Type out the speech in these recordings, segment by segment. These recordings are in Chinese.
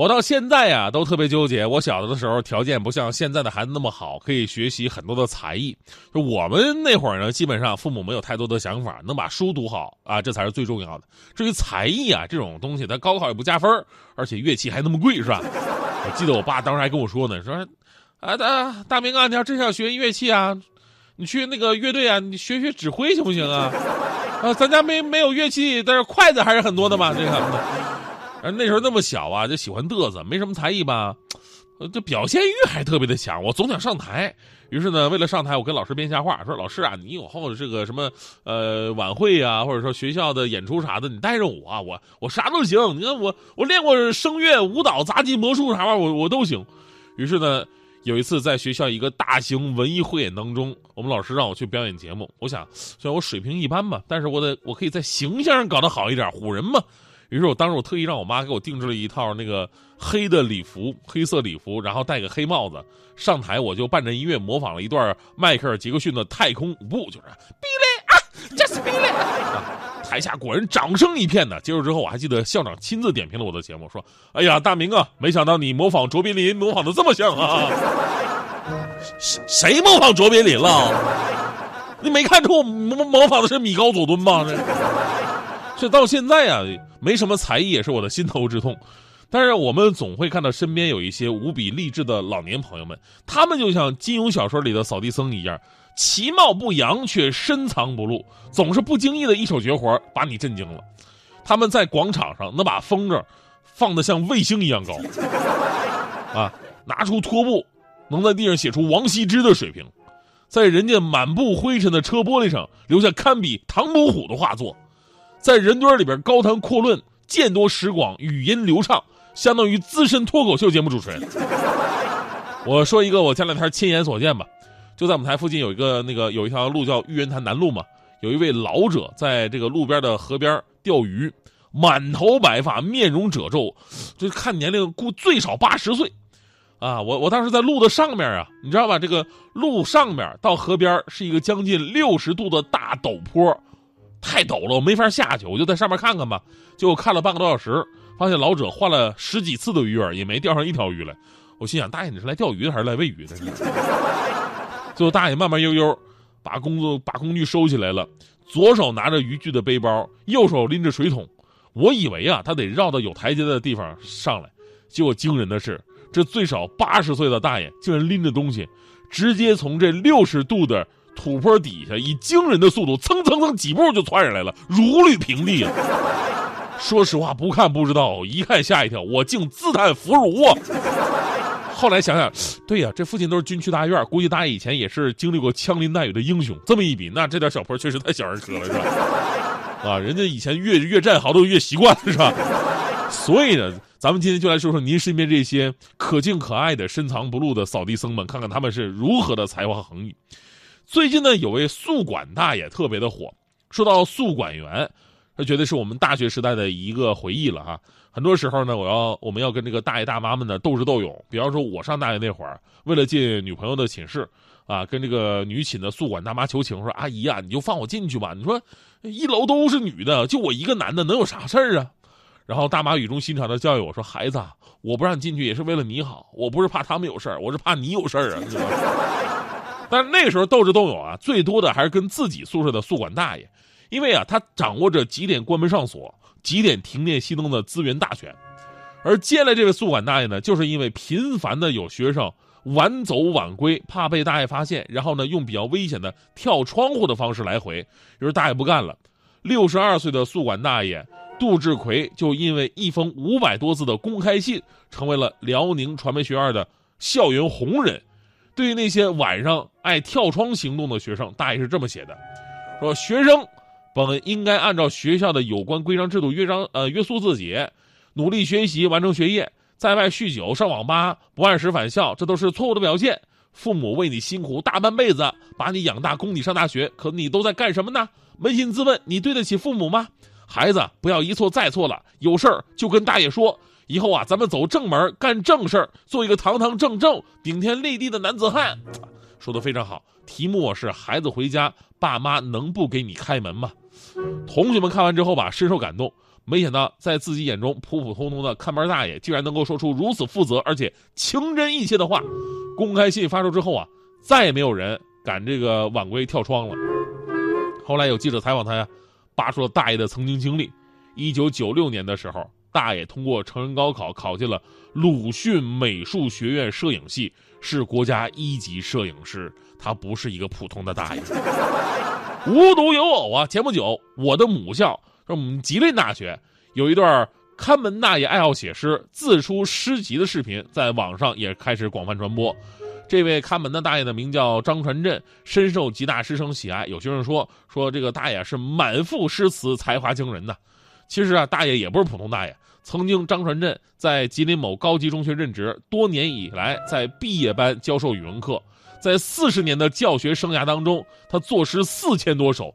我到现在呀都特别纠结。我小的时候条件不像现在的孩子那么好，可以学习很多的才艺。就我们那会儿呢，基本上父母没有太多的想法，能把书读好啊，这才是最重要的。至于才艺啊这种东西，它高考也不加分，而且乐器还那么贵，是吧？我记得我爸当时还跟我说呢，说啊大大明啊，你要真想学乐器啊，你去那个乐队啊，你学学指挥行不行啊？啊，咱家没没有乐器，但是筷子还是很多的嘛，这个。而那时候那么小啊，就喜欢嘚瑟，没什么才艺吧，呃，这表现欲还特别的强。我总想上台，于是呢，为了上台，我跟老师编瞎话，说老师啊，你以后这个什么呃晚会啊，或者说学校的演出啥的，你带着我，啊，我我啥都行。你看我我练过声乐、舞蹈、杂技、魔术啥玩意儿，我我都行。于是呢，有一次在学校一个大型文艺汇演当中，我们老师让我去表演节目。我想，虽然我水平一般吧，但是我得我可以在形象上搞得好一点，唬人嘛。于是我当时我特意让我妈给我定制了一套那个黑的礼服，黑色礼服，然后戴个黑帽子上台，我就伴着音乐模仿了一段迈克尔·杰克逊的太空舞步，就是啊，just 比利。台下果然掌声一片呢。结束之后，我还记得校长亲自点评了我的节目，说：“哎呀，大明啊，没想到你模仿卓别林模仿的这么像啊！谁谁模仿卓别林了？你没看出我模模仿的是米高佐敦吗？这。”这到现在啊，没什么才艺也是我的心头之痛。但是我们总会看到身边有一些无比励志的老年朋友们，他们就像金庸小说里的扫地僧一样，其貌不扬却深藏不露，总是不经意的一手绝活把你震惊了。他们在广场上能把风筝放得像卫星一样高，啊，拿出拖布能在地上写出王羲之的水平，在人家满布灰尘的车玻璃上留下堪比唐伯虎的画作。在人堆里边高谈阔论，见多识广，语音流畅，相当于资深脱口秀节目主持人。我说一个我前两天亲眼所见吧，就在我们台附近有一个那个有一条路叫玉渊潭南路嘛，有一位老者在这个路边的河边钓鱼，满头白发，面容褶皱，就看年龄估最少八十岁，啊，我我当时在路的上面啊，你知道吧？这个路上面到河边是一个将近六十度的大陡坡。太陡了，我没法下去，我就在上面看看吧。结果看了半个多小时，发现老者换了十几次的鱼饵，也没钓上一条鱼来。我心想，大爷你是来钓鱼的还是来喂鱼的？最后大爷慢慢悠悠把工作把工具收起来了，左手拿着渔具的背包，右手拎着水桶。我以为啊，他得绕到有台阶的地方上来。结果惊人的是，这最少八十岁的大爷竟然拎着东西，直接从这六十度的。土坡底下以惊人的速度蹭蹭蹭几步就窜上来了，如履平地啊！说实话，不看不知道，一看吓一跳，我竟自叹弗如啊！后来想想，对呀，这附近都是军区大院，估计大爷以前也是经历过枪林弹雨的英雄。这么一比，那这点小坡确实太小儿科了，是吧？啊，人家以前越越战壕都越习惯了，是吧？所以呢，咱们今天就来说说您身边这些可敬可爱的、深藏不露的扫地僧们，看看他们是如何的才华横溢。最近呢，有位宿管大爷特别的火。说到宿管员，他绝对是我们大学时代的一个回忆了哈。很多时候呢，我要我们要跟这个大爷大妈们呢斗智斗勇。比方说，我上大学那会儿，为了进女朋友的寝室，啊，跟这个女寝的宿管大妈求情，说：“阿姨啊，你就放我进去吧。你说一楼都是女的，就我一个男的，能有啥事儿啊？”然后大妈语重心长的教育我说：“孩子，我不让你进去也是为了你好，我不是怕他们有事儿，我是怕你有事儿啊。” 但是那时候斗智斗勇啊，最多的还是跟自己宿舍的宿管大爷，因为啊，他掌握着几点关门上锁、几点停电熄灯的资源大权。而接下来这位宿管大爷呢，就是因为频繁的有学生晚走晚归，怕被大爷发现，然后呢，用比较危险的跳窗户的方式来回，于是大爷不干了。六十二岁的宿管大爷杜志奎就因为一封五百多字的公开信，成为了辽宁传媒学院的校园红人。对于那些晚上爱跳窗行动的学生，大爷是这么写的：说学生本应该按照学校的有关规章制度约章呃约束自己，努力学习完成学业，在外酗酒上网吧不按时返校，这都是错误的表现。父母为你辛苦大半辈子，把你养大供你上大学，可你都在干什么呢？扪心自问，你对得起父母吗？孩子不要一错再错了，有事儿就跟大爷说。以后啊，咱们走正门，干正事儿，做一个堂堂正正、顶天立地的男子汉。说的非常好。题目是孩子回家，爸妈能不给你开门吗？同学们看完之后吧，深受感动。没想到在自己眼中普普通通的看门大爷，竟然能够说出如此负责而且情真意切的话。公开信发出之后啊，再也没有人敢这个晚归跳窗了。后来有记者采访他呀，扒出了大爷的曾经经历。一九九六年的时候。大爷通过成人高考考进了鲁迅美术学院摄影系，是国家一级摄影师。他不是一个普通的大爷。无独有偶啊，前不久我的母校，我们吉林大学有一段看门大爷爱好写诗、自出诗集的视频，在网上也开始广泛传播。这位看门的大爷的名叫张传振，深受吉大师生喜爱。有学生说说这个大爷是满腹诗词，才华惊人呐。其实啊，大爷也不是普通大爷。曾经，张传振在吉林某高级中学任职，多年以来在毕业班教授语文课。在四十年的教学生涯当中，他作诗四千多首，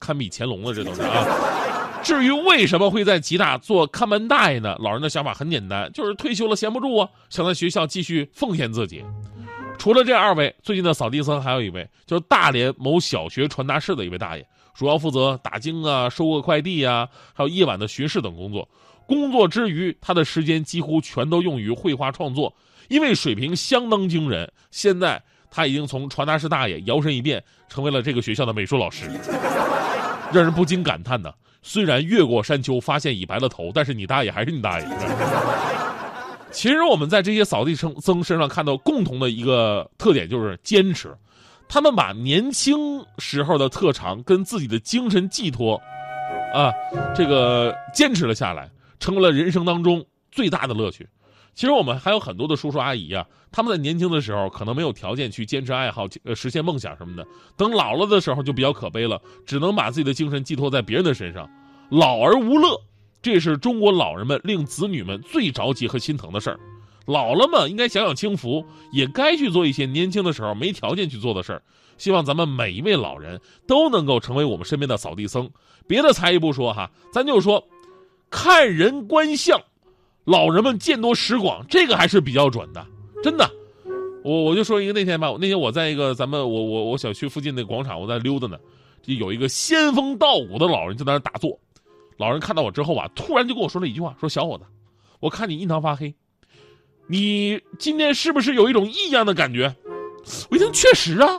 堪比乾隆了，这都是啊。至于为什么会在吉大做看门大爷呢？老人的想法很简单，就是退休了闲不住啊，想在学校继续奉献自己。除了这二位，最近的扫地僧还有一位，就是大连某小学传达室的一位大爷。主要负责打更啊、收个快递啊，还有夜晚的巡视等工作。工作之余，他的时间几乎全都用于绘画创作，因为水平相当惊人。现在他已经从传达室大爷摇身一变，成为了这个学校的美术老师，让人不禁感叹呢。虽然越过山丘发现已白了头，但是你大爷还是你大爷。其实我们在这些扫地僧僧身上看到共同的一个特点，就是坚持。他们把年轻时候的特长跟自己的精神寄托，啊，这个坚持了下来，成为了人生当中最大的乐趣。其实我们还有很多的叔叔阿姨啊，他们在年轻的时候可能没有条件去坚持爱好、呃实现梦想什么的，等老了的时候就比较可悲了，只能把自己的精神寄托在别人的身上，老而无乐，这是中国老人们令子女们最着急和心疼的事儿。老了嘛，应该享享清福，也该去做一些年轻的时候没条件去做的事儿。希望咱们每一位老人都能够成为我们身边的扫地僧。别的才艺不说哈，咱就说看人观相，老人们见多识广，这个还是比较准的。真的，我我就说一个那天吧，那天我在一个咱们我我我小区附近那广场，我在溜达呢，就有一个仙风道骨的老人就在那打坐。老人看到我之后啊，突然就跟我说了一句话，说：“小伙子，我看你印堂发黑。”你今天是不是有一种异样的感觉？我一听，确实啊，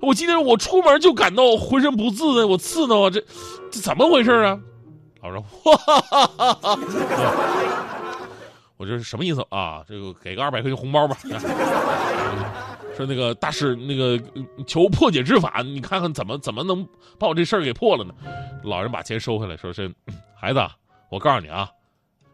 我今天我出门就感到浑身不自在，我刺挠啊，这这怎么回事啊？老师，我这是什么意思啊？这个给个二百块钱红包吧。说那个大师，那个求破解之法，你看看怎么怎么能把我这事儿给破了呢？老人把钱收回来，说是孩子，我告诉你啊。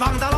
放大